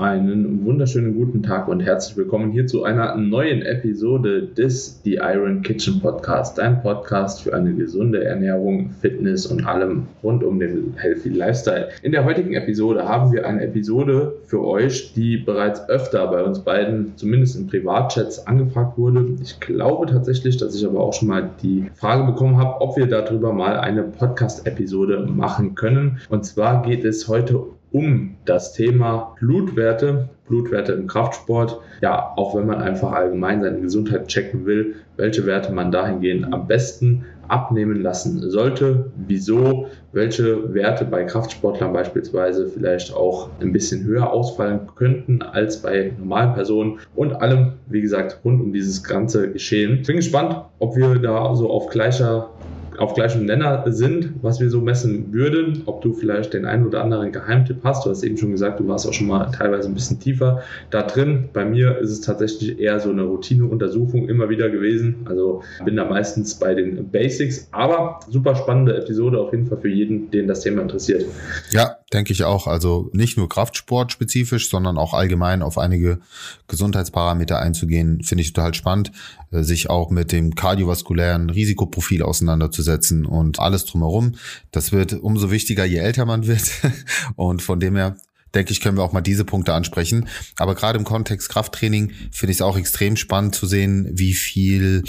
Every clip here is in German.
Einen wunderschönen guten Tag und herzlich willkommen hier zu einer neuen Episode des The Iron Kitchen Podcast, dein Podcast für eine gesunde Ernährung, Fitness und allem rund um den Healthy Lifestyle. In der heutigen Episode haben wir eine Episode für euch, die bereits öfter bei uns beiden, zumindest in Privatchats, angefragt wurde. Ich glaube tatsächlich, dass ich aber auch schon mal die Frage bekommen habe, ob wir darüber mal eine Podcast-Episode machen können. Und zwar geht es heute um das Thema Blutwerte, Blutwerte im Kraftsport. Ja, auch wenn man einfach allgemein seine Gesundheit checken will, welche Werte man dahingehend am besten abnehmen lassen sollte, wieso, welche Werte bei Kraftsportlern beispielsweise vielleicht auch ein bisschen höher ausfallen könnten als bei normalen Personen und allem, wie gesagt, rund um dieses ganze Geschehen. Ich bin gespannt, ob wir da so auf gleicher auf gleichem Nenner sind, was wir so messen würden, ob du vielleicht den einen oder anderen Geheimtipp hast. Du hast eben schon gesagt, du warst auch schon mal teilweise ein bisschen tiefer da drin. Bei mir ist es tatsächlich eher so eine Routineuntersuchung immer wieder gewesen. Also bin da meistens bei den Basics, aber super spannende Episode auf jeden Fall für jeden, den das Thema interessiert. Ja, denke ich auch. Also nicht nur Kraftsport spezifisch, sondern auch allgemein auf einige Gesundheitsparameter einzugehen, finde ich total spannend, äh, sich auch mit dem kardiovaskulären Risikoprofil auseinanderzusetzen und alles drumherum. Das wird umso wichtiger, je älter man wird. Und von dem her denke ich, können wir auch mal diese Punkte ansprechen. Aber gerade im Kontext Krafttraining finde ich es auch extrem spannend zu sehen, wie viel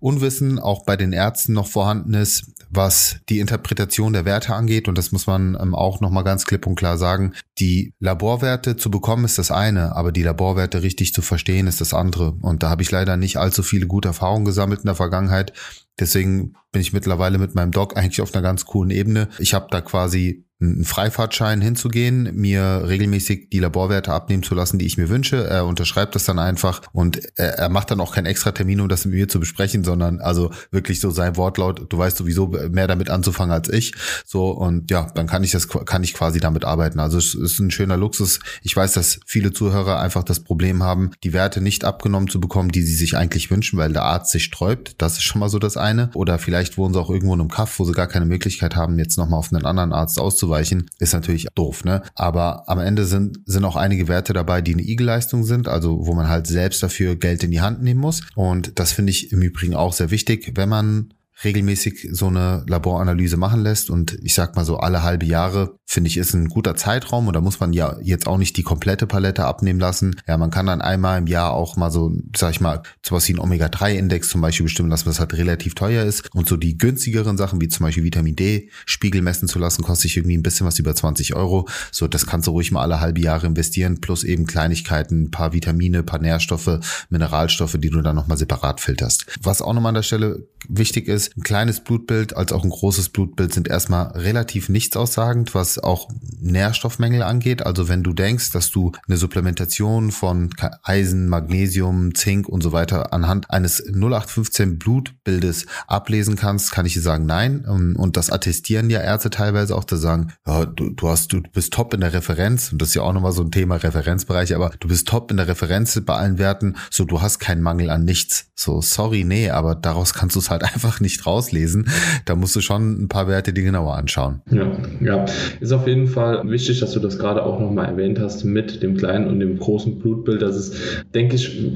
Unwissen auch bei den Ärzten noch vorhanden ist, was die Interpretation der Werte angeht. Und das muss man ähm, auch nochmal ganz klipp und klar sagen. Die Laborwerte zu bekommen ist das eine, aber die Laborwerte richtig zu verstehen ist das andere. Und da habe ich leider nicht allzu viele gute Erfahrungen gesammelt in der Vergangenheit. Deswegen bin ich mittlerweile mit meinem Doc eigentlich auf einer ganz coolen Ebene. Ich habe da quasi einen Freifahrtschein hinzugehen, mir regelmäßig die Laborwerte abnehmen zu lassen, die ich mir wünsche. Er unterschreibt das dann einfach und er, macht dann auch keinen extra Termin, um das mit mir zu besprechen, sondern also wirklich so sein Wortlaut, du weißt sowieso mehr damit anzufangen als ich. So und ja, dann kann ich das kann ich quasi damit arbeiten. Also es ist ein schöner Luxus. Ich weiß, dass viele Zuhörer einfach das Problem haben, die Werte nicht abgenommen zu bekommen, die sie sich eigentlich wünschen, weil der Arzt sich sträubt. Das ist schon mal so das eine. Oder vielleicht wohnen sie auch irgendwo in einem Kaff, wo sie gar keine Möglichkeit haben, jetzt nochmal auf einen anderen Arzt auszuweichen auszuweichen, ist natürlich doof, ne? Aber am Ende sind, sind auch einige Werte dabei, die eine IG-Leistung sind, also wo man halt selbst dafür Geld in die Hand nehmen muss. Und das finde ich im Übrigen auch sehr wichtig, wenn man regelmäßig so eine Laboranalyse machen lässt und ich sag mal so alle halbe Jahre finde ich, ist ein guter Zeitraum und da muss man ja jetzt auch nicht die komplette Palette abnehmen lassen. Ja, man kann dann einmal im Jahr auch mal so, sag ich mal, sowas wie einen Omega-3-Index zum Beispiel bestimmen lassen, was halt relativ teuer ist und so die günstigeren Sachen, wie zum Beispiel Vitamin D-Spiegel messen zu lassen, kostet sich irgendwie ein bisschen was über 20 Euro. So, das kannst du ruhig mal alle halbe Jahre investieren, plus eben Kleinigkeiten, ein paar Vitamine, ein paar Nährstoffe, Mineralstoffe, die du dann nochmal separat filterst. Was auch nochmal an der Stelle wichtig ist, ein kleines Blutbild als auch ein großes Blutbild sind erstmal relativ nichtssagend, was auch Nährstoffmängel angeht. Also wenn du denkst, dass du eine Supplementation von Eisen, Magnesium, Zink und so weiter anhand eines 0815 Blutbildes ablesen kannst, kann ich dir sagen, nein. Und das attestieren ja Ärzte teilweise auch, zu sagen, ja, du, du hast, du bist top in der Referenz. Und das ist ja auch nochmal so ein Thema Referenzbereich, aber du bist top in der Referenz bei allen Werten. So, du hast keinen Mangel an nichts. So, sorry, nee, aber daraus kannst du es halt einfach nicht rauslesen. Da musst du schon ein paar Werte dir genauer anschauen. Ja, ja ist auf jeden Fall wichtig, dass du das gerade auch nochmal erwähnt hast mit dem kleinen und dem großen Blutbild. Das ist, denke ich,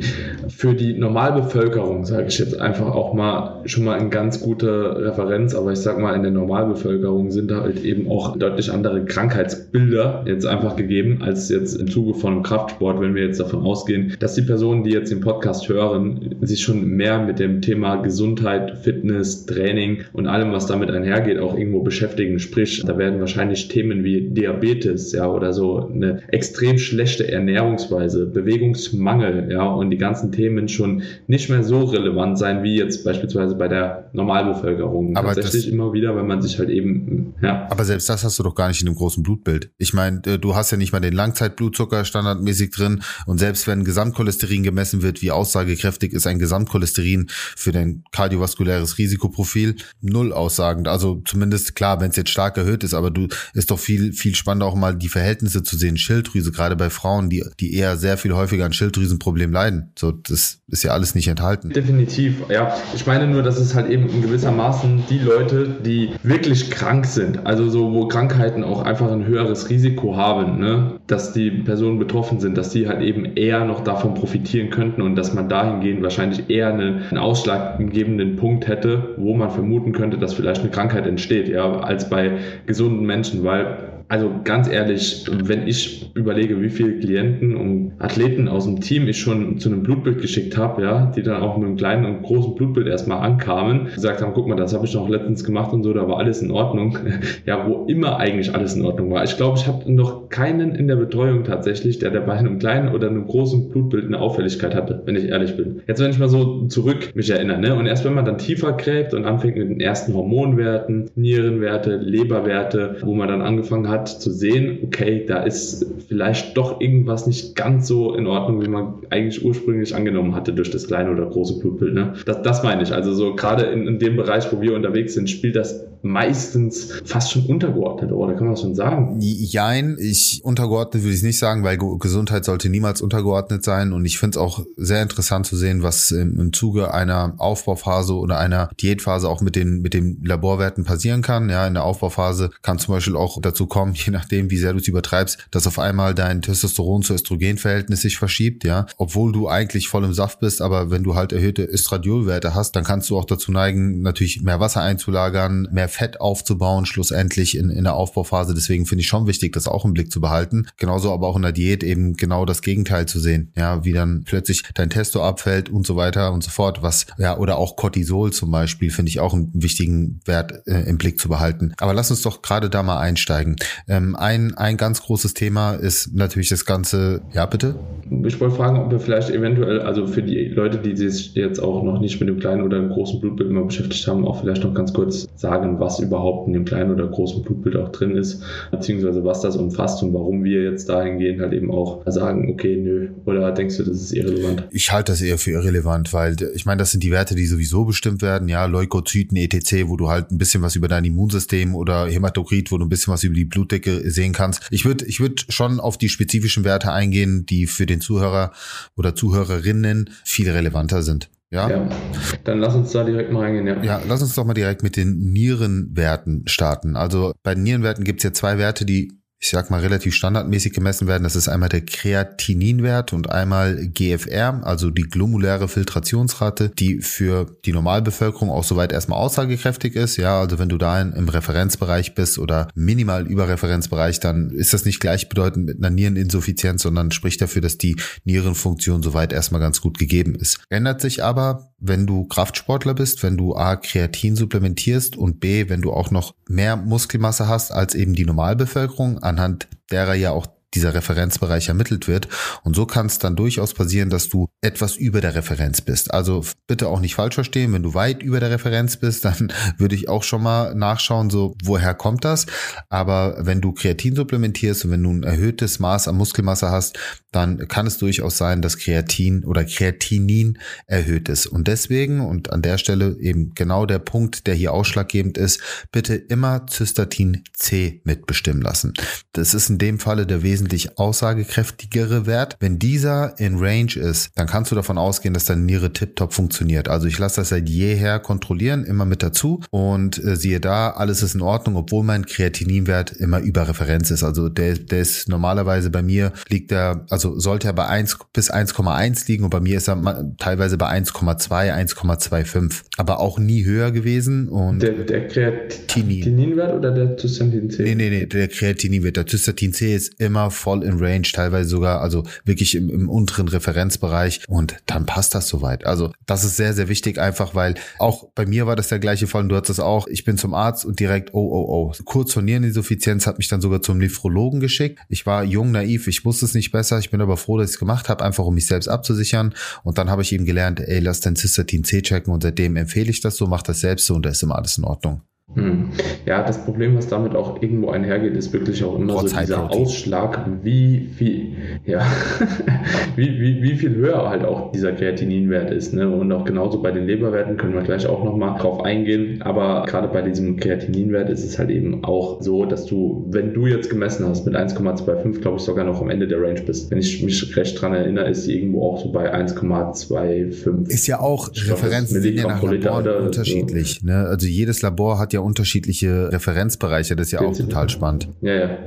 für die Normalbevölkerung, sage ich jetzt einfach auch mal, schon mal eine ganz gute Referenz. Aber ich sage mal, in der Normalbevölkerung sind da halt eben auch deutlich andere Krankheitsbilder jetzt einfach gegeben, als jetzt im Zuge von Kraftsport, wenn wir jetzt davon ausgehen, dass die Personen, die jetzt den Podcast hören, sich schon mehr mit dem Thema Gesundheit, Fitness, Training und allem, was damit einhergeht, auch irgendwo beschäftigen. Sprich, da werden wahrscheinlich Themen wie Diabetes, ja, oder so eine extrem schlechte Ernährungsweise, Bewegungsmangel, ja, und die ganzen Themen schon nicht mehr so relevant sein wie jetzt beispielsweise bei der Normalbevölkerung. Aber Tatsächlich immer wieder, wenn man sich halt eben, ja. Aber selbst das hast du doch gar nicht in einem großen Blutbild. Ich meine, äh, du hast ja nicht mal den Langzeitblutzucker standardmäßig drin und selbst wenn Gesamtcholesterin gemessen wird, wie aussagekräftig ist ein Gesamtcholesterin für dein kardiovaskuläres Risikoprofil, null aussagend. Also zumindest klar, wenn es jetzt stark erhöht ist, aber du ist doch viel, viel spannender auch mal die Verhältnisse zu sehen. Schilddrüse, gerade bei Frauen, die, die eher sehr viel häufiger an Schilddrüsenproblemen leiden. So, das ist ja alles nicht enthalten. Definitiv, ja. Ich meine nur, dass es halt eben in gewissermaßen die Leute, die wirklich krank sind, also so, wo Krankheiten auch einfach ein höheres Risiko haben, ne? dass die Personen betroffen sind, dass die halt eben eher noch davon profitieren könnten und dass man dahingehend wahrscheinlich eher einen, einen ausschlaggebenden Punkt hätte, wo man vermuten könnte, dass vielleicht eine Krankheit entsteht, ja, als bei gesunden Menschen, weil also ganz ehrlich, wenn ich überlege, wie viele Klienten und Athleten aus dem Team ich schon zu einem Blutbild geschickt habe, ja, die dann auch mit einem kleinen und großen Blutbild erstmal ankamen, gesagt haben, guck mal, das habe ich noch letztens gemacht und so, da war alles in Ordnung. ja, wo immer eigentlich alles in Ordnung war. Ich glaube, ich habe noch keinen in der Betreuung tatsächlich, der, der bei einem kleinen oder einem großen Blutbild eine Auffälligkeit hatte, wenn ich ehrlich bin. Jetzt, wenn ich mal so zurück mich erinnere, ne, und erst wenn man dann tiefer gräbt und anfängt mit den ersten Hormonwerten, Nierenwerte, Leberwerte, wo man dann angefangen hat, hat, zu sehen, okay, da ist vielleicht doch irgendwas nicht ganz so in Ordnung, wie man eigentlich ursprünglich angenommen hatte durch das kleine oder große Blutbild. Ne? Das, das meine ich. Also so gerade in, in dem Bereich, wo wir unterwegs sind, spielt das meistens fast schon untergeordnet, oder kann man das schon sagen? Jein, ich untergeordnet würde ich nicht sagen, weil Gesundheit sollte niemals untergeordnet sein und ich finde es auch sehr interessant zu sehen, was im, im Zuge einer Aufbauphase oder einer Diätphase auch mit den, mit den Laborwerten passieren kann. Ja, in der Aufbauphase kann zum Beispiel auch dazu kommen, je nachdem, wie sehr du es übertreibst, dass auf einmal dein Testosteron zu Östrogenverhältnis sich verschiebt, ja, obwohl du eigentlich voll im Saft bist, aber wenn du halt erhöhte Östradiolwerte hast, dann kannst du auch dazu neigen, natürlich mehr Wasser einzulagern, mehr Fett aufzubauen, schlussendlich in, in der Aufbauphase. Deswegen finde ich schon wichtig, das auch im Blick zu behalten. Genauso aber auch in der Diät eben genau das Gegenteil zu sehen, ja, wie dann plötzlich dein Testo abfällt und so weiter und so fort, was, ja, oder auch Cortisol zum Beispiel, finde ich auch einen wichtigen Wert äh, im Blick zu behalten. Aber lass uns doch gerade da mal einsteigen. Ähm, ein, ein ganz großes Thema ist natürlich das Ganze, ja bitte? Ich wollte fragen, ob wir vielleicht eventuell, also für die Leute, die sich jetzt auch noch nicht mit dem kleinen oder dem großen Blutbild immer beschäftigt haben, auch vielleicht noch ganz kurz sagen, was überhaupt in dem kleinen oder großen Blutbild auch drin ist, beziehungsweise was das umfasst und warum wir jetzt dahingehend halt eben auch sagen, okay, nö, oder denkst du, das ist irrelevant? Ich halte das eher für irrelevant, weil ich meine, das sind die Werte, die sowieso bestimmt werden, ja, Leukozyten, etc., wo du halt ein bisschen was über dein Immunsystem oder Hämatokrit, wo du ein bisschen was über die Blutdecke sehen kannst. Ich würde ich würde schon auf die spezifischen Werte eingehen, die für den Zuhörer oder Zuhörerinnen viel relevanter sind. Ja? ja? Dann lass uns da direkt mal reingehen, ja. Ja, lass uns doch mal direkt mit den Nierenwerten starten. Also bei den Nierenwerten gibt es ja zwei Werte, die ich sag mal, relativ standardmäßig gemessen werden. Das ist einmal der Kreatininwert und einmal GFR, also die glomuläre Filtrationsrate, die für die Normalbevölkerung auch soweit erstmal aussagekräftig ist. Ja, also wenn du da im Referenzbereich bist oder minimal über Referenzbereich, dann ist das nicht gleichbedeutend mit einer Niereninsuffizienz, sondern spricht dafür, dass die Nierenfunktion soweit erstmal ganz gut gegeben ist. Ändert sich aber, wenn du Kraftsportler bist, wenn du A, Kreatin supplementierst und B, wenn du auch noch mehr Muskelmasse hast als eben die Normalbevölkerung, anhand derer ja auch dieser Referenzbereich ermittelt wird. Und so kann es dann durchaus passieren, dass du etwas über der Referenz bist. Also bitte auch nicht falsch verstehen, wenn du weit über der Referenz bist, dann würde ich auch schon mal nachschauen, so woher kommt das. Aber wenn du Kreatin supplementierst und wenn du ein erhöhtes Maß an Muskelmasse hast, dann kann es durchaus sein, dass Kreatin oder Kreatinin erhöht ist. Und deswegen, und an der Stelle eben genau der Punkt, der hier ausschlaggebend ist, bitte immer Cystatin C mitbestimmen lassen. Das ist in dem Falle der wesentlich aussagekräftigere Wert. Wenn dieser in Range ist, dann kannst du davon ausgehen, dass deine Niere tiptop funktioniert. Also ich lasse das seit jeher kontrollieren, immer mit dazu und äh, siehe da, alles ist in Ordnung, obwohl mein Kreatininwert immer über Referenz ist. Also der, der ist normalerweise bei mir liegt er, also sollte er bei 1 bis 1,1 liegen und bei mir ist er teilweise bei 1,2, 1,25, aber auch nie höher gewesen. Und der, der Kreatininwert oder der Cystatin C? Nee, nee, nee, der Kreatininwert. Der Cystatin C ist immer voll in Range, teilweise sogar, also wirklich im, im unteren Referenzbereich und dann passt das soweit. Also das ist sehr, sehr wichtig einfach, weil auch bei mir war das der gleiche Fall und du hattest es auch. Ich bin zum Arzt und direkt, oh, oh, oh. Kurz vor Niereninsuffizienz hat mich dann sogar zum Nephrologen geschickt. Ich war jung, naiv, ich wusste es nicht besser. Ich bin aber froh, dass ich es gemacht habe, einfach um mich selbst abzusichern. Und dann habe ich eben gelernt, ey, lass dein Cystatin C checken und seitdem empfehle ich das so, mach das selbst so und da ist immer alles in Ordnung. Hm. Ja, das Problem, was damit auch irgendwo einhergeht, ist wirklich auch immer Trotz so dieser Ausschlag, wie viel, ja, wie, wie, wie viel höher halt auch dieser Kreatininwert ist. Ne? Und auch genauso bei den Leberwerten können wir gleich auch nochmal drauf eingehen. Aber gerade bei diesem Kreatininwert ist es halt eben auch so, dass du, wenn du jetzt gemessen hast mit 1,25, glaube ich, sogar noch am Ende der Range bist. Wenn ich mich recht dran erinnere, ist sie irgendwo auch so bei 1,25. Ist ja auch Referenzen sind ja nach Labor unterschiedlich. Ne? Also jedes Labor hat ja unterschiedliche Referenzbereiche. Das ist ja auch total spannend. Ja, ja.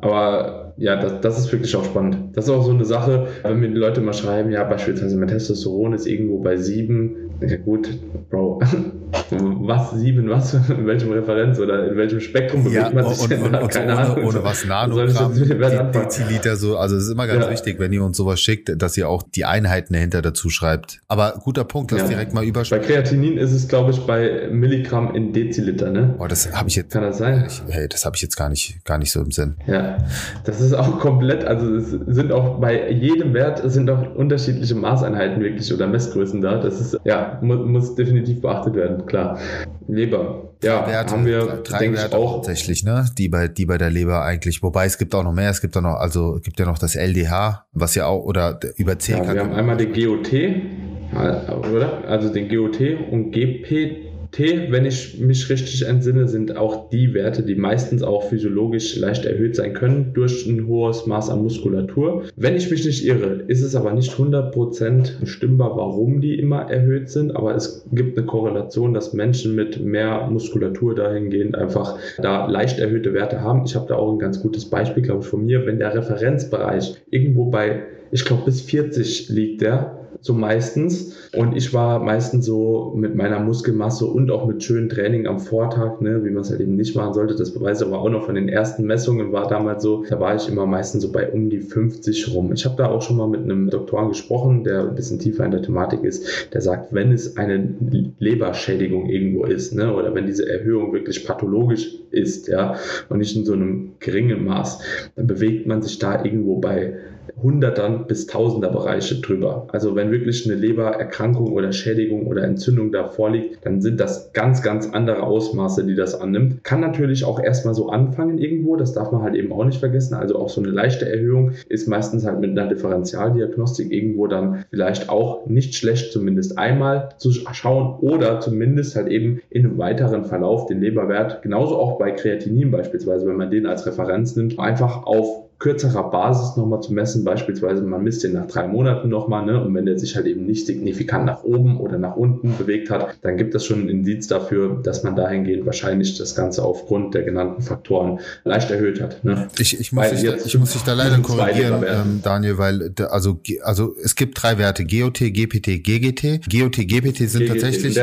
Aber ja, das, das ist wirklich auch spannend. Das ist auch so eine Sache, wenn mir die Leute mal schreiben, ja, beispielsweise mein Testosteron ist irgendwo bei sieben. Ja gut, Bro, was sieben, was, in welchem Referenz oder in welchem Spektrum bewegt ja, man sich und, denn und, und Keine ohne, Ahnung. Ohne was Nanogramm, Deziliter so, also es ist immer ganz ja. wichtig, wenn ihr uns sowas schickt, dass ihr auch die Einheiten dahinter dazu schreibt. Aber guter Punkt, lass ja. direkt mal überschreiben. Bei Kreatinin ist es, glaube ich, bei Milligramm in Deziliter, ne? Oh, das habe ich jetzt. Kann das sein? Ich, hey, das habe ich jetzt gar nicht, gar nicht so im Sinn. Ja, das ist auch komplett, also es sind auch bei jedem Wert sind auch unterschiedliche Maßeinheiten wirklich oder Messgrößen da. Das ist, ja, muss, muss definitiv beachtet werden, klar. Leber. Ja, Werte, haben wir, denke ich, auch. Tatsächlich, ne? Die bei, die bei der Leber eigentlich. Wobei es gibt auch noch mehr. Es gibt auch noch, also gibt ja noch das LDH, was ja auch, oder über C. Ja, wir haben einmal den GOT, oder? Also den GOT und GPT T, wenn ich mich richtig entsinne, sind auch die Werte, die meistens auch physiologisch leicht erhöht sein können durch ein hohes Maß an Muskulatur. Wenn ich mich nicht irre, ist es aber nicht 100% bestimmbar, warum die immer erhöht sind, aber es gibt eine Korrelation, dass Menschen mit mehr Muskulatur dahingehend einfach da leicht erhöhte Werte haben. Ich habe da auch ein ganz gutes Beispiel, glaube ich, von mir. Wenn der Referenzbereich irgendwo bei, ich glaube, bis 40 liegt der, so meistens. Und ich war meistens so mit meiner Muskelmasse und auch mit schönem Training am Vortag, ne, wie man es halt eben nicht machen sollte. Das beweise aber auch noch von den ersten Messungen war damals so, da war ich immer meistens so bei um die 50 rum. Ich habe da auch schon mal mit einem Doktor gesprochen, der ein bisschen tiefer in der Thematik ist, der sagt, wenn es eine Leberschädigung irgendwo ist, ne, oder wenn diese Erhöhung wirklich pathologisch ist, ja, und nicht in so einem geringen Maß, dann bewegt man sich da irgendwo bei Hundertern bis Tausender Bereiche drüber. Also wenn wirklich eine Lebererkrankung oder Schädigung oder Entzündung da vorliegt, dann sind das ganz, ganz andere Ausmaße, die das annimmt. Kann natürlich auch erstmal so anfangen irgendwo, das darf man halt eben auch nicht vergessen. Also auch so eine leichte Erhöhung ist meistens halt mit einer Differentialdiagnostik irgendwo dann vielleicht auch nicht schlecht, zumindest einmal zu schauen oder zumindest halt eben in einem weiteren Verlauf den Leberwert, genauso auch bei Kreatinin beispielsweise, wenn man den als Referenz nimmt, einfach auf kürzerer Basis nochmal zu messen. Beispielsweise, man misst den nach drei Monaten nochmal, ne? Und wenn der sich halt eben nicht signifikant nach oben oder nach unten bewegt hat, dann gibt es schon ein Indiz dafür, dass man dahingehend wahrscheinlich das Ganze aufgrund der genannten Faktoren leicht erhöht hat. Ne? Ich, ich, muss, dich, da, ich muss dich da leider korrigieren, ähm, Daniel, weil also, also es gibt drei Werte, GOT, GPT, GGT. GOT, GPT sind GGT, tatsächlich,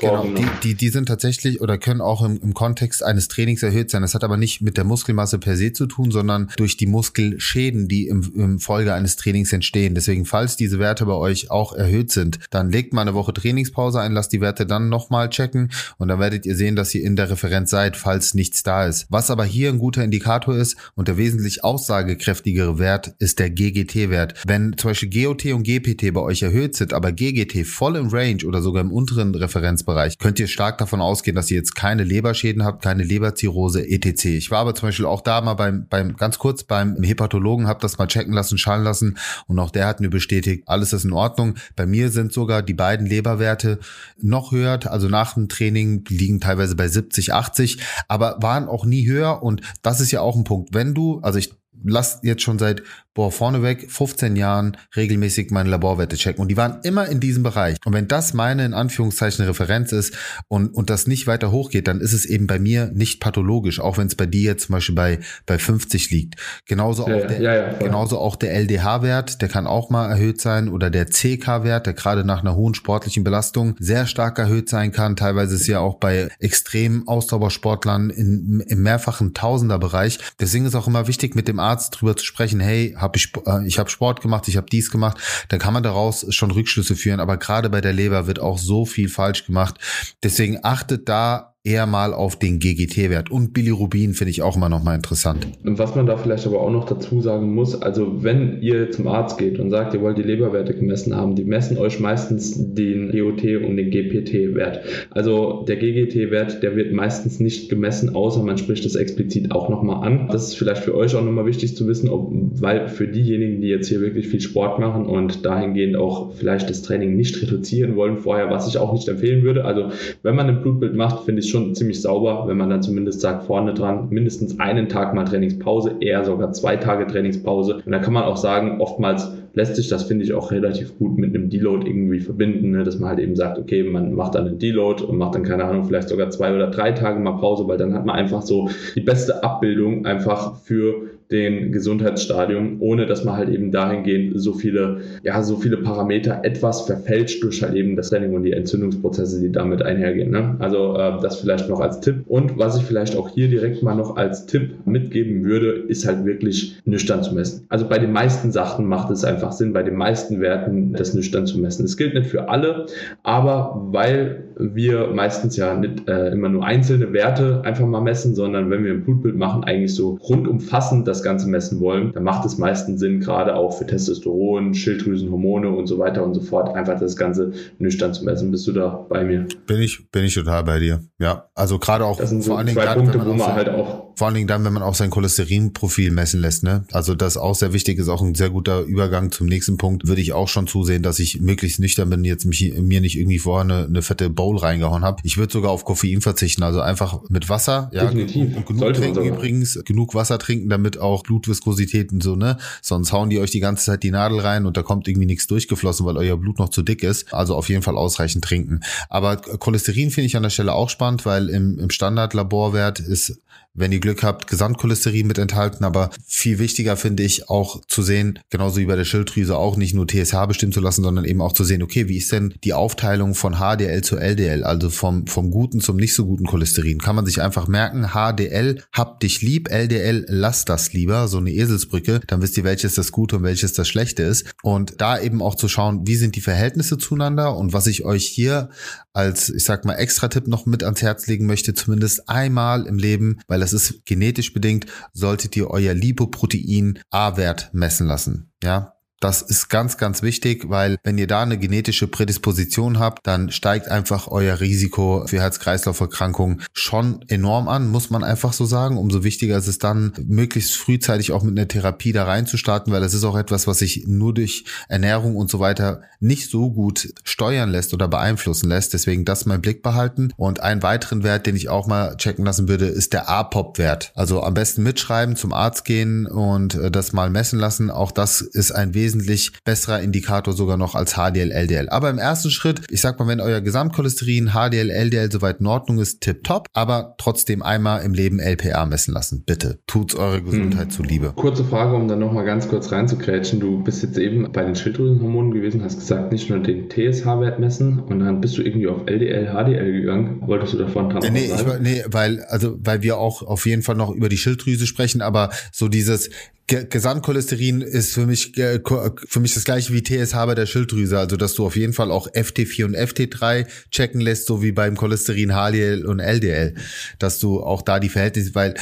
genau, die, die, die sind tatsächlich oder können auch im, im Kontext eines Trainings erhöht sein. Das hat aber nicht mit der Muskelmasse per se zu tun, sondern durch die Muskelschäden, die im, im Folge eines Trainings entstehen. Deswegen, falls diese Werte bei euch auch erhöht sind, dann legt mal eine Woche Trainingspause ein, lasst die Werte dann nochmal checken und dann werdet ihr sehen, dass ihr in der Referenz seid, falls nichts da ist. Was aber hier ein guter Indikator ist und der wesentlich aussagekräftigere Wert ist der GGT-Wert. Wenn zum Beispiel GOT und GPT bei euch erhöht sind, aber GGT voll im Range oder sogar im unteren Referenzbereich, könnt ihr stark davon ausgehen, dass ihr jetzt keine Leberschäden habt, keine Leberzirrhose etc. Ich war aber zum Beispiel auch da mal beim, beim ganz kurz beim beim Hepatologen, habe das mal checken lassen, schauen lassen und auch der hat mir bestätigt, alles ist in Ordnung. Bei mir sind sogar die beiden Leberwerte noch höher, also nach dem Training liegen teilweise bei 70, 80, aber waren auch nie höher und das ist ja auch ein Punkt. Wenn du, also ich lass jetzt schon seit boah, vorneweg 15 Jahren regelmäßig meine Laborwerte checken. Und die waren immer in diesem Bereich. Und wenn das meine, in Anführungszeichen, Referenz ist und, und das nicht weiter hochgeht, dann ist es eben bei mir nicht pathologisch, auch wenn es bei dir jetzt zum Beispiel bei, bei 50 liegt. Genauso ja, auch der, ja, ja, genauso auch der LDH-Wert, der kann auch mal erhöht sein oder der CK-Wert, der gerade nach einer hohen sportlichen Belastung sehr stark erhöht sein kann. Teilweise ist ja auch bei extremen Ausdauersportlern in, im mehrfachen Tausenderbereich. Deswegen ist auch immer wichtig, mit dem Arzt drüber zu sprechen, hey, habe ich, äh, ich habe Sport gemacht, ich habe dies gemacht, dann kann man daraus schon Rückschlüsse führen. Aber gerade bei der Leber wird auch so viel falsch gemacht. Deswegen achtet da eher mal auf den GGT-Wert. Und Bilirubin finde ich auch immer noch mal interessant. Und was man da vielleicht aber auch noch dazu sagen muss, also wenn ihr zum Arzt geht und sagt, ihr wollt die Leberwerte gemessen haben, die messen euch meistens den GOT und den GPT-Wert. Also der GGT-Wert, der wird meistens nicht gemessen, außer man spricht das explizit auch nochmal an. Das ist vielleicht für euch auch nochmal wichtig zu wissen, ob, weil für diejenigen, die jetzt hier wirklich viel Sport machen und dahingehend auch vielleicht das Training nicht reduzieren wollen vorher, was ich auch nicht empfehlen würde. Also wenn man ein Blutbild macht, finde ich schon schon ziemlich sauber, wenn man dann zumindest sagt, vorne dran mindestens einen Tag mal Trainingspause, eher sogar zwei Tage Trainingspause. Und dann kann man auch sagen, oftmals lässt sich das, finde ich, auch relativ gut mit einem Deload irgendwie verbinden, ne? dass man halt eben sagt, okay, man macht dann einen Deload und macht dann, keine Ahnung, vielleicht sogar zwei oder drei Tage mal Pause, weil dann hat man einfach so die beste Abbildung einfach für den Gesundheitsstadium, ohne dass man halt eben dahingehend so viele, ja, so viele Parameter etwas verfälscht durch halt eben das Training und die Entzündungsprozesse, die damit einhergehen. Ne? Also äh, das vielleicht noch als Tipp. Und was ich vielleicht auch hier direkt mal noch als Tipp mitgeben würde, ist halt wirklich nüchtern zu messen. Also bei den meisten Sachen macht es einfach Sinn, bei den meisten Werten das nüchtern zu messen. Es gilt nicht für alle, aber weil wir meistens ja nicht äh, immer nur einzelne Werte einfach mal messen, sondern wenn wir ein Blutbild machen, eigentlich so rundumfassend das Ganze messen wollen, dann macht es meistens Sinn, gerade auch für Testosteron, Schilddrüsenhormone und so weiter und so fort, einfach das Ganze nüchtern zu messen. Bist du da bei mir? Bin ich, bin ich total bei dir. Ja, also gerade auch das sind so vor allen Dingen zwei Punkte, wo man halt auch vor allen Dingen dann, wenn man auch sein Cholesterinprofil messen lässt, ne? Also das auch sehr wichtig ist, auch ein sehr guter Übergang zum nächsten Punkt. Würde ich auch schon zusehen, dass ich möglichst nüchtern bin, jetzt mich, mir nicht irgendwie vorher eine, eine fette Bowl reingehauen habe. Ich würde sogar auf Koffein verzichten, also einfach mit Wasser, ja, Definitiv. und genug Sollte trinken übrigens, genug Wasser trinken, damit auch Blutviskositäten so, ne? Sonst hauen die euch die ganze Zeit die Nadel rein und da kommt irgendwie nichts durchgeflossen, weil euer Blut noch zu dick ist. Also auf jeden Fall ausreichend trinken. Aber Cholesterin finde ich an der Stelle auch spannend, weil im, im Standardlaborwert ist wenn ihr Glück habt, Gesamtcholesterin mit enthalten. Aber viel wichtiger finde ich auch zu sehen, genauso wie bei der Schilddrüse auch nicht nur TSH bestimmen zu lassen, sondern eben auch zu sehen, okay, wie ist denn die Aufteilung von HDL zu LDL, also vom, vom guten zum nicht so guten Cholesterin? Kann man sich einfach merken, HDL, hab dich lieb, LDL, lass das lieber, so eine Eselsbrücke, dann wisst ihr, welches das Gute und welches das Schlechte ist. Und da eben auch zu schauen, wie sind die Verhältnisse zueinander und was ich euch hier als, ich sag mal, Extra-Tipp noch mit ans Herz legen möchte, zumindest einmal im Leben, weil das ist genetisch bedingt, solltet ihr euer Lipoprotein A-Wert messen lassen. Ja, das ist ganz, ganz wichtig, weil wenn ihr da eine genetische Prädisposition habt, dann steigt einfach euer Risiko für Herz-Kreislauf-Erkrankungen schon enorm an, muss man einfach so sagen. Umso wichtiger ist es dann, möglichst frühzeitig auch mit einer Therapie da reinzustarten, weil das ist auch etwas, was sich nur durch Ernährung und so weiter nicht so gut steuern lässt oder beeinflussen lässt. Deswegen das mal Blick behalten. Und einen weiteren Wert, den ich auch mal checken lassen würde, ist der APOP-Wert. Also am besten mitschreiben, zum Arzt gehen und äh, das mal messen lassen. Auch das ist ein wesentliches wesentlich besserer Indikator sogar noch als HDL, LDL. Aber im ersten Schritt, ich sag mal, wenn euer Gesamtcholesterin, HDL, LDL soweit in Ordnung ist, tipptopp, aber trotzdem einmal im Leben LPA messen lassen. Bitte. Tut's eure Gesundheit hm. zuliebe. Kurze Frage, um dann nochmal ganz kurz reinzukrätschen. Du bist jetzt eben bei den Schilddrüsenhormonen gewesen, hast gesagt, nicht nur den TSH-Wert messen und dann bist du irgendwie auf LDL, HDL gegangen. Wolltest du davon äh, nee, ich, nee, weil, also, weil wir auch auf jeden Fall noch über die Schilddrüse sprechen, aber so dieses, Gesamtcholesterin ist für mich für mich das gleiche wie TSH bei der Schilddrüse, also dass du auf jeden Fall auch FT4 und FT3 checken lässt, so wie beim Cholesterin HDL und LDL, dass du auch da die Verhältnisse, weil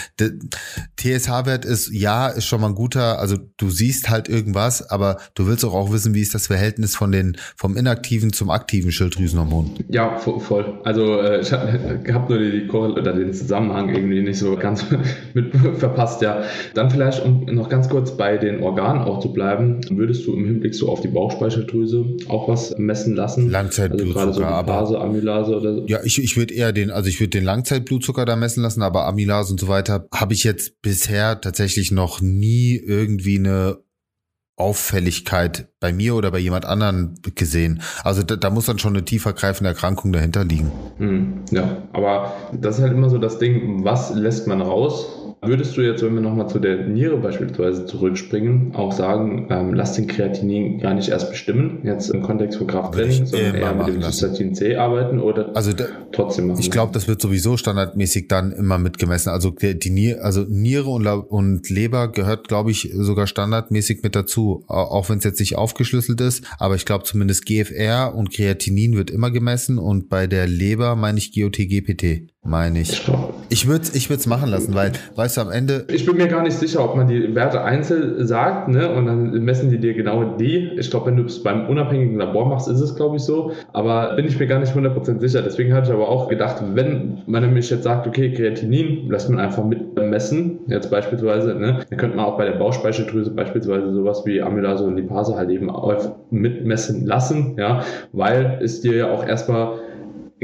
TSH-Wert ist ja ist schon mal ein guter, also du siehst halt irgendwas, aber du willst auch, auch wissen, wie ist das Verhältnis von den vom inaktiven zum aktiven Schilddrüsenhormon. Ja, voll. Also äh, ich habe hab nur die, die oder den Zusammenhang irgendwie nicht so ganz mit verpasst, ja. Dann vielleicht um noch ganz kurz bei den Organen auch zu bleiben, würdest du im Hinblick so auf die Bauchspeicheldrüse auch was messen lassen? Langzeitblutzucker, also so Lipase, Amylase oder so? Ja, ich, ich würde eher den, also ich würde den Langzeitblutzucker da messen lassen, aber Amylase und so weiter habe ich jetzt bisher tatsächlich noch nie irgendwie eine Auffälligkeit bei mir oder bei jemand anderen gesehen. Also da, da muss dann schon eine tiefergreifende Erkrankung dahinter liegen. Hm, ja, aber das ist halt immer so das Ding, was lässt man raus Würdest du jetzt, wenn wir nochmal zu der Niere beispielsweise zurückspringen, auch sagen, ähm, lass den Kreatinin gar nicht erst bestimmen, jetzt im Kontext von Krafttraining, sondern eher mit dem Cystatin C arbeiten oder also da, trotzdem machen? Ich glaube, das wird sowieso standardmäßig dann immer mitgemessen. Also die Niere, also Niere und, und Leber gehört, glaube ich, sogar standardmäßig mit dazu, auch wenn es jetzt nicht aufgeschlüsselt ist. Aber ich glaube zumindest GFR und Kreatinin wird immer gemessen und bei der Leber meine ich GOT, GPT meine ich. Ich würde es ich würd's machen lassen, weil, weißt du, am Ende. Ich bin mir gar nicht sicher, ob man die Werte einzeln sagt, ne, und dann messen die dir genau die. Ich glaube, wenn du es beim unabhängigen Labor machst, ist es, glaube ich, so. Aber bin ich mir gar nicht 100% sicher. Deswegen hatte ich aber auch gedacht, wenn man nämlich jetzt sagt, okay, Kreatinin, lässt man einfach mitmessen, jetzt beispielsweise, ne, dann könnte man auch bei der Bauchspeicheldrüse beispielsweise sowas wie Amylase und Lipase halt eben mitmessen lassen, ja, weil es dir ja auch erstmal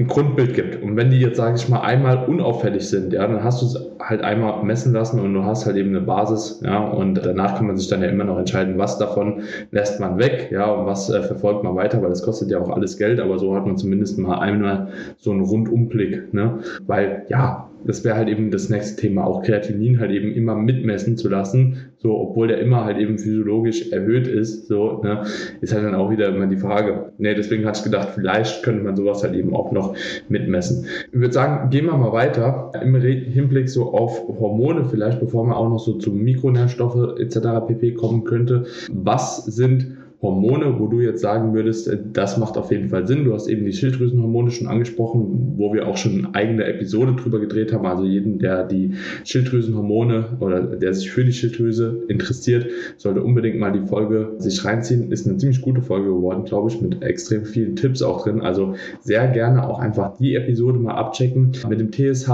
ein Grundbild gibt. Und wenn die jetzt, sage ich mal, einmal unauffällig sind, ja, dann hast du es halt einmal messen lassen und du hast halt eben eine Basis, ja, und danach kann man sich dann ja immer noch entscheiden, was davon lässt man weg, ja, und was äh, verfolgt man weiter, weil das kostet ja auch alles Geld, aber so hat man zumindest mal einmal so einen Rundumblick, ne, weil, ja, das wäre halt eben das nächste Thema, auch Kreatinin halt eben immer mitmessen zu lassen, so, obwohl der immer halt eben physiologisch erhöht ist, so, ne, ist halt dann auch wieder immer die Frage. Ne, deswegen hatte ich gedacht, vielleicht könnte man sowas halt eben auch noch mitmessen. Ich würde sagen, gehen wir mal weiter im Hinblick so auf Hormone vielleicht, bevor man auch noch so zu Mikronährstoffe etc. pp kommen könnte. Was sind Hormone, wo du jetzt sagen würdest, äh, das macht auf jeden Fall Sinn. Du hast eben die Schilddrüsenhormone schon angesprochen, wo wir auch schon eine eigene Episode drüber gedreht haben. Also jeden, der die Schilddrüsenhormone oder der sich für die Schilddrüse interessiert, sollte unbedingt mal die Folge sich reinziehen. Ist eine ziemlich gute Folge geworden, glaube ich, mit extrem vielen Tipps auch drin. Also sehr gerne auch einfach die Episode mal abchecken mit dem TSH,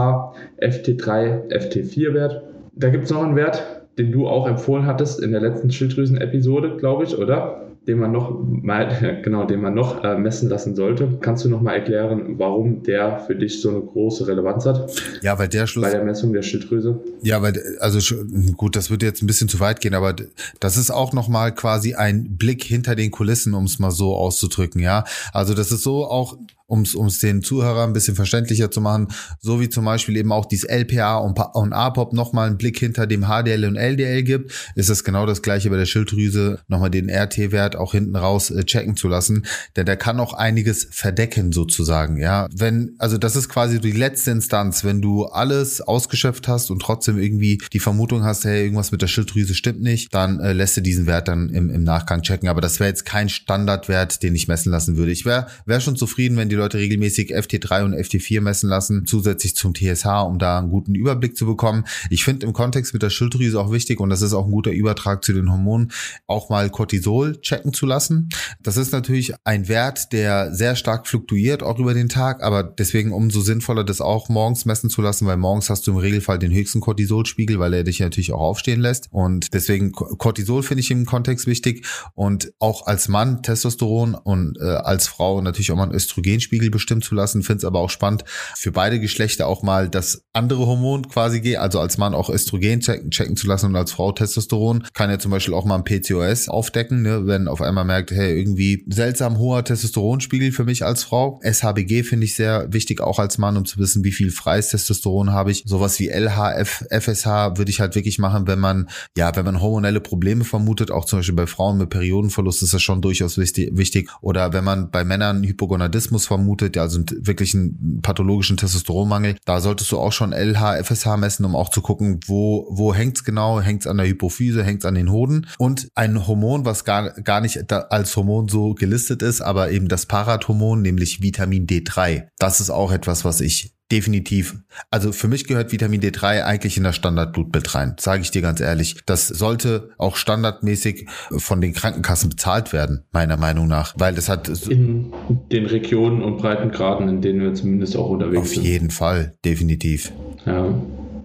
FT3, FT4-Wert. Da gibt es noch einen Wert, den du auch empfohlen hattest in der letzten Schilddrüsen-Episode, glaube ich, oder? Den man noch mal, genau, den man noch äh, messen lassen sollte. Kannst du noch mal erklären, warum der für dich so eine große Relevanz hat? Ja, weil der Schluss bei der Messung der Schilddrüse. Ja, weil also gut, das würde jetzt ein bisschen zu weit gehen, aber das ist auch noch mal quasi ein Blick hinter den Kulissen, um es mal so auszudrücken, ja. Also das ist so auch um es den Zuhörern ein bisschen verständlicher zu machen, so wie zum Beispiel eben auch dieses LPA und, und APOP nochmal einen Blick hinter dem HDL und LDL gibt, ist es genau das gleiche bei der Schilddrüse, nochmal den RT-Wert auch hinten raus äh, checken zu lassen, denn der kann auch einiges verdecken sozusagen, ja. Wenn, also das ist quasi die letzte Instanz, wenn du alles ausgeschöpft hast und trotzdem irgendwie die Vermutung hast, hey, irgendwas mit der Schilddrüse stimmt nicht, dann äh, lässt du diesen Wert dann im, im Nachgang checken, aber das wäre jetzt kein Standardwert, den ich messen lassen würde. Ich wäre wär schon zufrieden, wenn die die Leute regelmäßig FT3 und FT4 messen lassen, zusätzlich zum TSH, um da einen guten Überblick zu bekommen. Ich finde im Kontext mit der Schilddrüse auch wichtig und das ist auch ein guter Übertrag zu den Hormonen, auch mal Cortisol checken zu lassen. Das ist natürlich ein Wert, der sehr stark fluktuiert, auch über den Tag, aber deswegen umso sinnvoller, das auch morgens messen zu lassen, weil morgens hast du im Regelfall den höchsten Cortisolspiegel, weil er dich natürlich auch aufstehen lässt. Und deswegen Cortisol finde ich im Kontext wichtig und auch als Mann Testosteron und äh, als Frau natürlich auch mal ein Östrogen Hormonspiegel bestimmen zu lassen. Finde es aber auch spannend, für beide Geschlechter auch mal das andere Hormon quasi also als Mann auch Östrogen checken, checken zu lassen und als Frau Testosteron. Kann ja zum Beispiel auch mal ein PCOS aufdecken, ne, wenn auf einmal merkt, hey, irgendwie seltsam hoher Testosteronspiegel für mich als Frau. SHBG finde ich sehr wichtig, auch als Mann, um zu wissen, wie viel freies Testosteron habe ich. Sowas wie LH, FSH würde ich halt wirklich machen, wenn man, ja, wenn man hormonelle Probleme vermutet, auch zum Beispiel bei Frauen mit Periodenverlust ist das schon durchaus wichtig. Oder wenn man bei Männern Hypogonadismus vermutet, ja, also wirklich einen pathologischen Testosteronmangel, da solltest du auch schon LH, FSH messen, um auch zu gucken, wo, wo hängt's genau, hängt's an der Hypophyse, hängt's an den Hoden? Und ein Hormon, was gar, gar nicht als Hormon so gelistet ist, aber eben das Parathormon, nämlich Vitamin D3. Das ist auch etwas, was ich Definitiv. Also für mich gehört Vitamin D3 eigentlich in das Standardblutbild rein, sage ich dir ganz ehrlich. Das sollte auch standardmäßig von den Krankenkassen bezahlt werden, meiner Meinung nach, weil das hat in den Regionen und Breitengraden, in denen wir zumindest auch unterwegs auf sind. Auf jeden Fall, definitiv. Ja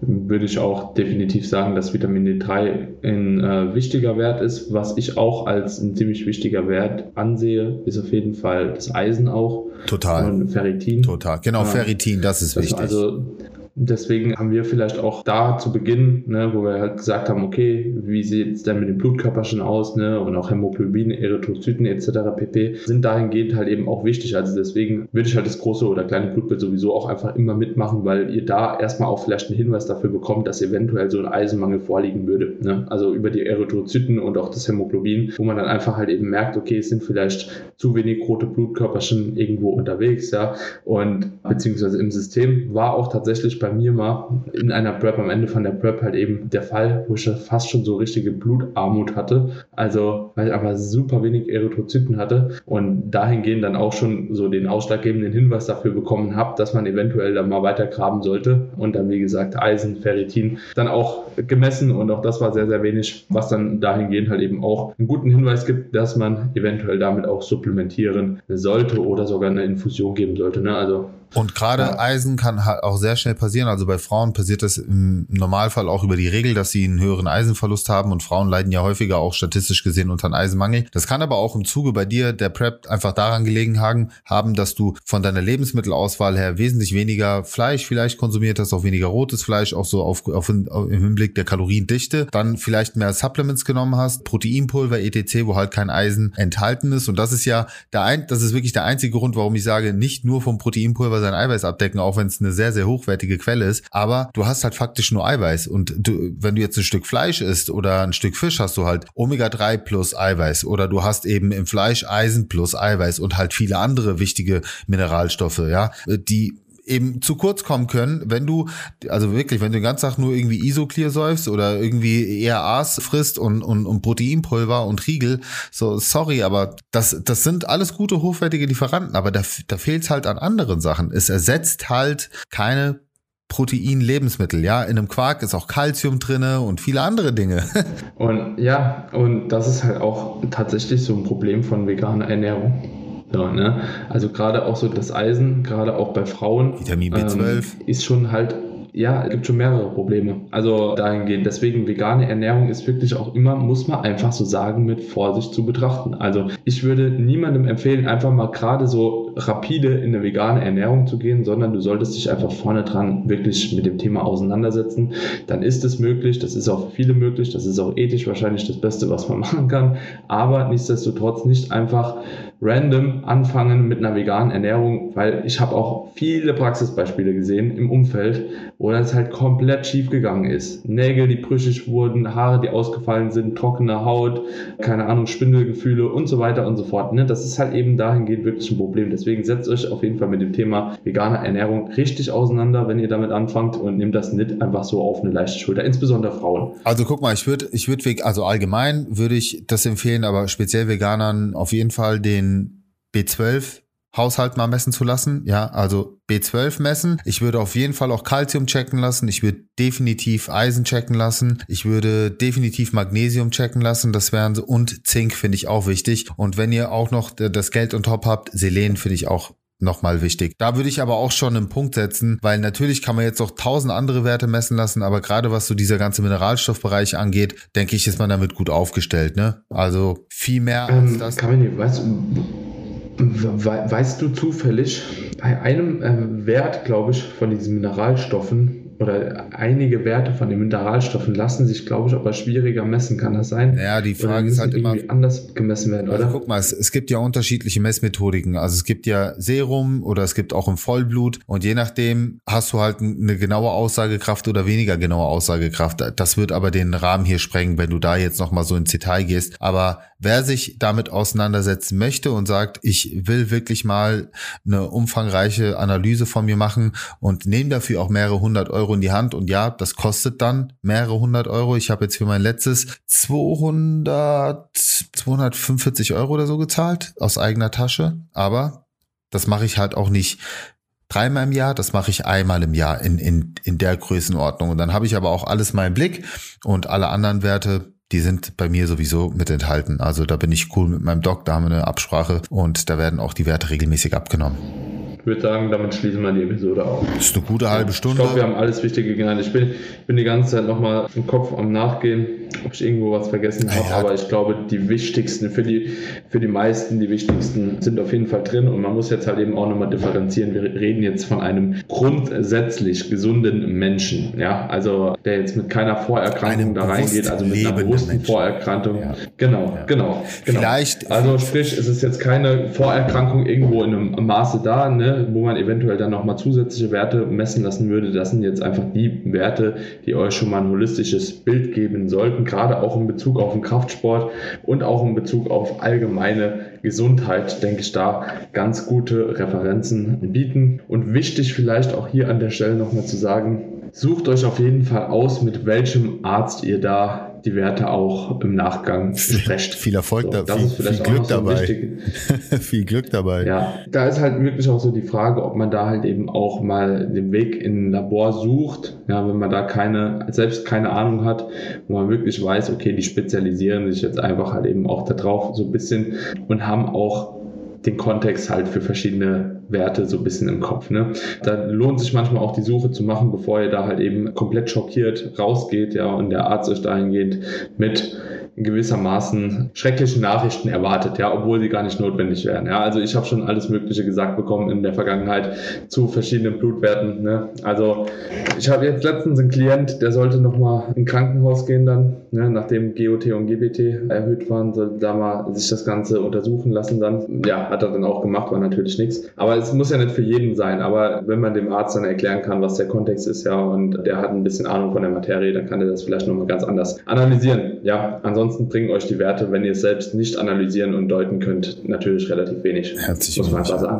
würde ich auch definitiv sagen, dass Vitamin D3 ein äh, wichtiger Wert ist. Was ich auch als ein ziemlich wichtiger Wert ansehe, ist auf jeden Fall das Eisen auch. Total. Und Ferritin. Total. Genau. Ferritin, das ist das wichtig. Also Deswegen haben wir vielleicht auch da zu Beginn, ne, wo wir halt gesagt haben, okay, wie sieht es denn mit den Blutkörperchen aus, ne, und auch Hämoglobin, Erythrozyten etc. pp. sind dahingehend halt eben auch wichtig. Also deswegen würde ich halt das große oder kleine Blutbild sowieso auch einfach immer mitmachen, weil ihr da erstmal auch vielleicht einen Hinweis dafür bekommt, dass eventuell so ein Eisenmangel vorliegen würde. Ne? Also über die Erythrozyten und auch das Hämoglobin, wo man dann einfach halt eben merkt, okay, es sind vielleicht zu wenig rote Blutkörperchen irgendwo unterwegs, ja, und beziehungsweise im System war auch tatsächlich bei mir mal in einer Prep, am Ende von der Prep halt eben der Fall, wo ich fast schon so richtige Blutarmut hatte. Also, weil ich einfach super wenig Erythrozyten hatte und dahingehend dann auch schon so den ausschlaggebenden Hinweis dafür bekommen habe, dass man eventuell dann mal weiter graben sollte. Und dann, wie gesagt, Eisen, Ferritin dann auch gemessen und auch das war sehr, sehr wenig, was dann dahingehend halt eben auch einen guten Hinweis gibt, dass man eventuell damit auch supplementieren sollte oder sogar eine Infusion geben sollte. Ne? Also und gerade ja. Eisen kann halt auch sehr schnell passieren. Also bei Frauen passiert das im Normalfall auch über die Regel, dass sie einen höheren Eisenverlust haben und Frauen leiden ja häufiger auch statistisch gesehen unter einem Eisenmangel. Das kann aber auch im Zuge bei dir der Prep einfach daran gelegen haben, dass du von deiner Lebensmittelauswahl her wesentlich weniger Fleisch vielleicht konsumiert hast, auch weniger rotes Fleisch, auch so auf, auf, auf im Hinblick der Kaloriendichte, dann vielleicht mehr Supplements genommen hast, Proteinpulver, etc., wo halt kein Eisen enthalten ist. Und das ist ja der ein, das ist wirklich der einzige Grund, warum ich sage, nicht nur vom Proteinpulver sein Eiweiß abdecken, auch wenn es eine sehr, sehr hochwertige Quelle ist. Aber du hast halt faktisch nur Eiweiß. Und du, wenn du jetzt ein Stück Fleisch isst oder ein Stück Fisch, hast du halt Omega-3 plus Eiweiß. Oder du hast eben im Fleisch Eisen plus Eiweiß und halt viele andere wichtige Mineralstoffe, ja, die eben zu kurz kommen können, wenn du, also wirklich, wenn du den ganzen Tag nur irgendwie Isoclear säufst oder irgendwie ERAs frisst und, und, und Proteinpulver und Riegel, so sorry, aber das, das sind alles gute, hochwertige Lieferanten, aber da, da fehlt es halt an anderen Sachen. Es ersetzt halt keine Protein-Lebensmittel. Ja, in einem Quark ist auch Kalzium drinne und viele andere Dinge. und ja, und das ist halt auch tatsächlich so ein Problem von veganer Ernährung. So, ne? Also gerade auch so das Eisen, gerade auch bei Frauen. Vitamin B12. Ähm, ist schon halt ja, es gibt schon mehrere Probleme. Also dahingehend. Deswegen vegane Ernährung ist wirklich auch immer, muss man einfach so sagen, mit Vorsicht zu betrachten. Also ich würde niemandem empfehlen, einfach mal gerade so rapide in eine vegane Ernährung zu gehen, sondern du solltest dich einfach vorne dran wirklich mit dem Thema auseinandersetzen. Dann ist es möglich, das ist auch viele möglich, das ist auch ethisch wahrscheinlich das Beste, was man machen kann. Aber nichtsdestotrotz nicht einfach random anfangen mit einer veganen Ernährung, weil ich habe auch viele Praxisbeispiele gesehen im Umfeld, wo das halt komplett schief gegangen ist. Nägel, die brüchig wurden, Haare, die ausgefallen sind, trockene Haut, keine Ahnung, Spindelgefühle und so weiter und so fort. Ne? Das ist halt eben dahingehend wirklich ein Problem. Deswegen setzt euch auf jeden Fall mit dem Thema veganer Ernährung richtig auseinander, wenn ihr damit anfangt und nehmt das nicht einfach so auf eine leichte Schulter, insbesondere Frauen. Also guck mal, ich würde, ich würde, also allgemein würde ich das empfehlen, aber speziell Veganern auf jeden Fall den B12 Haushalt mal messen zu lassen. Ja, also B12 messen. Ich würde auf jeden Fall auch Calcium checken lassen. Ich würde definitiv Eisen checken lassen. Ich würde definitiv Magnesium checken lassen. Das wären so, und Zink finde ich auch wichtig. Und wenn ihr auch noch das Geld und top habt, Selen finde ich auch nochmal wichtig. Da würde ich aber auch schon einen Punkt setzen, weil natürlich kann man jetzt auch tausend andere Werte messen lassen, aber gerade was so dieser ganze Mineralstoffbereich angeht, denke ich, ist man damit gut aufgestellt, ne? Also viel mehr als ähm, das. Nicht, weißt, weißt du zufällig, bei einem äh, Wert, glaube ich, von diesen Mineralstoffen, oder einige Werte von den Mineralstoffen lassen sich, glaube ich, aber schwieriger messen. Kann das sein? Ja, die Frage ist halt immer anders gemessen werden, also oder? Guck mal, es, es, gibt ja unterschiedliche Messmethodiken. Also es gibt ja Serum oder es gibt auch im Vollblut und je nachdem hast du halt eine genaue Aussagekraft oder weniger genaue Aussagekraft. Das wird aber den Rahmen hier sprengen, wenn du da jetzt noch mal so ins Detail gehst. Aber wer sich damit auseinandersetzen möchte und sagt, ich will wirklich mal eine umfangreiche Analyse von mir machen und nehme dafür auch mehrere hundert Euro in die Hand und ja, das kostet dann mehrere hundert Euro. Ich habe jetzt für mein letztes 200, 245 Euro oder so gezahlt aus eigener Tasche, aber das mache ich halt auch nicht dreimal im Jahr, das mache ich einmal im Jahr in, in, in der Größenordnung. Und dann habe ich aber auch alles im Blick und alle anderen Werte, die sind bei mir sowieso mit enthalten. Also da bin ich cool mit meinem Doc, da haben wir eine Absprache und da werden auch die Werte regelmäßig abgenommen. Ich würde sagen, damit schließen wir die Episode auf. Das ist eine gute halbe Stunde. Ich glaube, wir haben alles Wichtige genannt. Ich bin, bin die ganze Zeit nochmal im Kopf am Nachgehen, ob ich irgendwo was vergessen habe. Ja. Aber ich glaube, die wichtigsten, für die, für die meisten, die wichtigsten sind auf jeden Fall drin. Und man muss jetzt halt eben auch nochmal differenzieren. Wir reden jetzt von einem grundsätzlich gesunden Menschen. Ja, also der jetzt mit keiner Vorerkrankung da reingeht, also mit einer bewussten Menschen. Vorerkrankung. Ja. Genau, ja. genau, genau. Vielleicht. Also sprich, es ist jetzt keine Vorerkrankung irgendwo in einem Maße da, ne? wo man eventuell dann nochmal zusätzliche Werte messen lassen würde. Das sind jetzt einfach die Werte, die euch schon mal ein holistisches Bild geben sollten, gerade auch in Bezug auf den Kraftsport und auch in Bezug auf allgemeine Gesundheit, denke ich, da ganz gute Referenzen bieten. Und wichtig vielleicht auch hier an der Stelle nochmal zu sagen, sucht euch auf jeden Fall aus, mit welchem Arzt ihr da die Werte auch im Nachgang besprecht. viel Erfolg so, da, das viel, ist vielleicht viel Glück so dabei. viel Glück dabei. Ja, da ist halt wirklich auch so die Frage, ob man da halt eben auch mal den Weg in ein Labor sucht. Ja, wenn man da keine, selbst keine Ahnung hat, wo man wirklich weiß, okay, die spezialisieren sich jetzt einfach halt eben auch da drauf so ein bisschen und haben auch den Kontext halt für verschiedene Werte so ein bisschen im Kopf. Ne? Da lohnt sich manchmal auch die Suche zu machen, bevor ihr da halt eben komplett schockiert rausgeht, ja, und der Arzt euch dahingehend mit gewissermaßen schreckliche Nachrichten erwartet, ja, obwohl sie gar nicht notwendig wären. Ja, also ich habe schon alles Mögliche gesagt bekommen in der Vergangenheit zu verschiedenen Blutwerten. Ne? Also ich habe jetzt letztens einen Klient, der sollte nochmal in Krankenhaus gehen dann, ne? nachdem GOT und GBT erhöht waren, sollte da mal sich das Ganze untersuchen lassen dann. Ja, hat er dann auch gemacht, war natürlich nichts. Aber es muss ja nicht für jeden sein. Aber wenn man dem Arzt dann erklären kann, was der Kontext ist, ja, und der hat ein bisschen Ahnung von der Materie, dann kann er das vielleicht nochmal ganz anders analysieren. Ja, ansonsten bringen euch die Werte, wenn ihr es selbst nicht analysieren und deuten könnt, natürlich relativ wenig. Herzlich muss man sagen.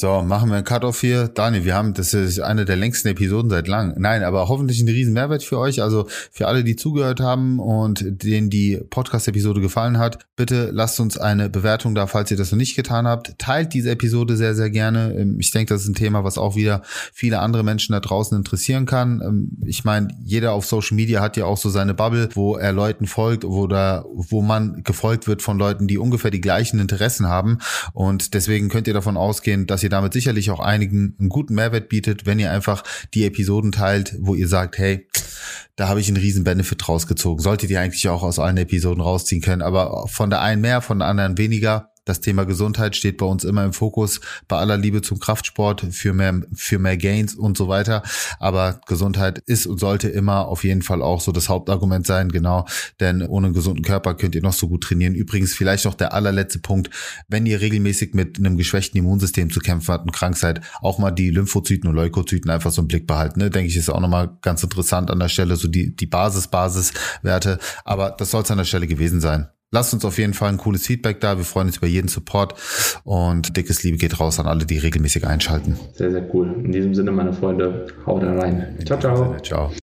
So, machen wir einen Cut-Off hier. Daniel, wir haben, das ist eine der längsten Episoden seit lang. Nein, aber hoffentlich ein riesen Mehrwert für euch. Also für alle, die zugehört haben und denen die Podcast-Episode gefallen hat, bitte lasst uns eine Bewertung da, falls ihr das noch nicht getan habt. Teilt diese Episode sehr, sehr gerne. Ähm, ich denke, das ist ein Thema, was auch wieder viele andere Menschen da draußen interessieren kann. Ähm, ich meine, jeder auf Social Media hat ja auch so seine Bubble, wo er Leuten folgt, da, wo man gefolgt wird von Leuten, die ungefähr die gleichen Interessen haben. Und deswegen könnt ihr davon ausgehen, dass ihr ihr damit sicherlich auch einigen einen guten Mehrwert bietet, wenn ihr einfach die Episoden teilt, wo ihr sagt, hey, da habe ich einen riesen Benefit rausgezogen. Solltet ihr eigentlich auch aus allen Episoden rausziehen können, aber von der einen mehr, von der anderen weniger. Das Thema Gesundheit steht bei uns immer im Fokus, bei aller Liebe zum Kraftsport, für mehr, für mehr Gains und so weiter. Aber Gesundheit ist und sollte immer auf jeden Fall auch so das Hauptargument sein, genau. Denn ohne einen gesunden Körper könnt ihr noch so gut trainieren. Übrigens vielleicht noch der allerletzte Punkt, wenn ihr regelmäßig mit einem geschwächten Immunsystem zu kämpfen habt und krank seid, auch mal die Lymphozyten und Leukozyten einfach so im Blick behalten. Ne? Denke ich, ist auch nochmal ganz interessant an der Stelle, so die, die Basis-Basiswerte. Aber das soll es an der Stelle gewesen sein. Lasst uns auf jeden Fall ein cooles Feedback da. Wir freuen uns über jeden Support und dickes Liebe geht raus an alle, die regelmäßig einschalten. Sehr, sehr cool. In diesem Sinne, meine Freunde, haut rein. Ciao, ciao. Ciao.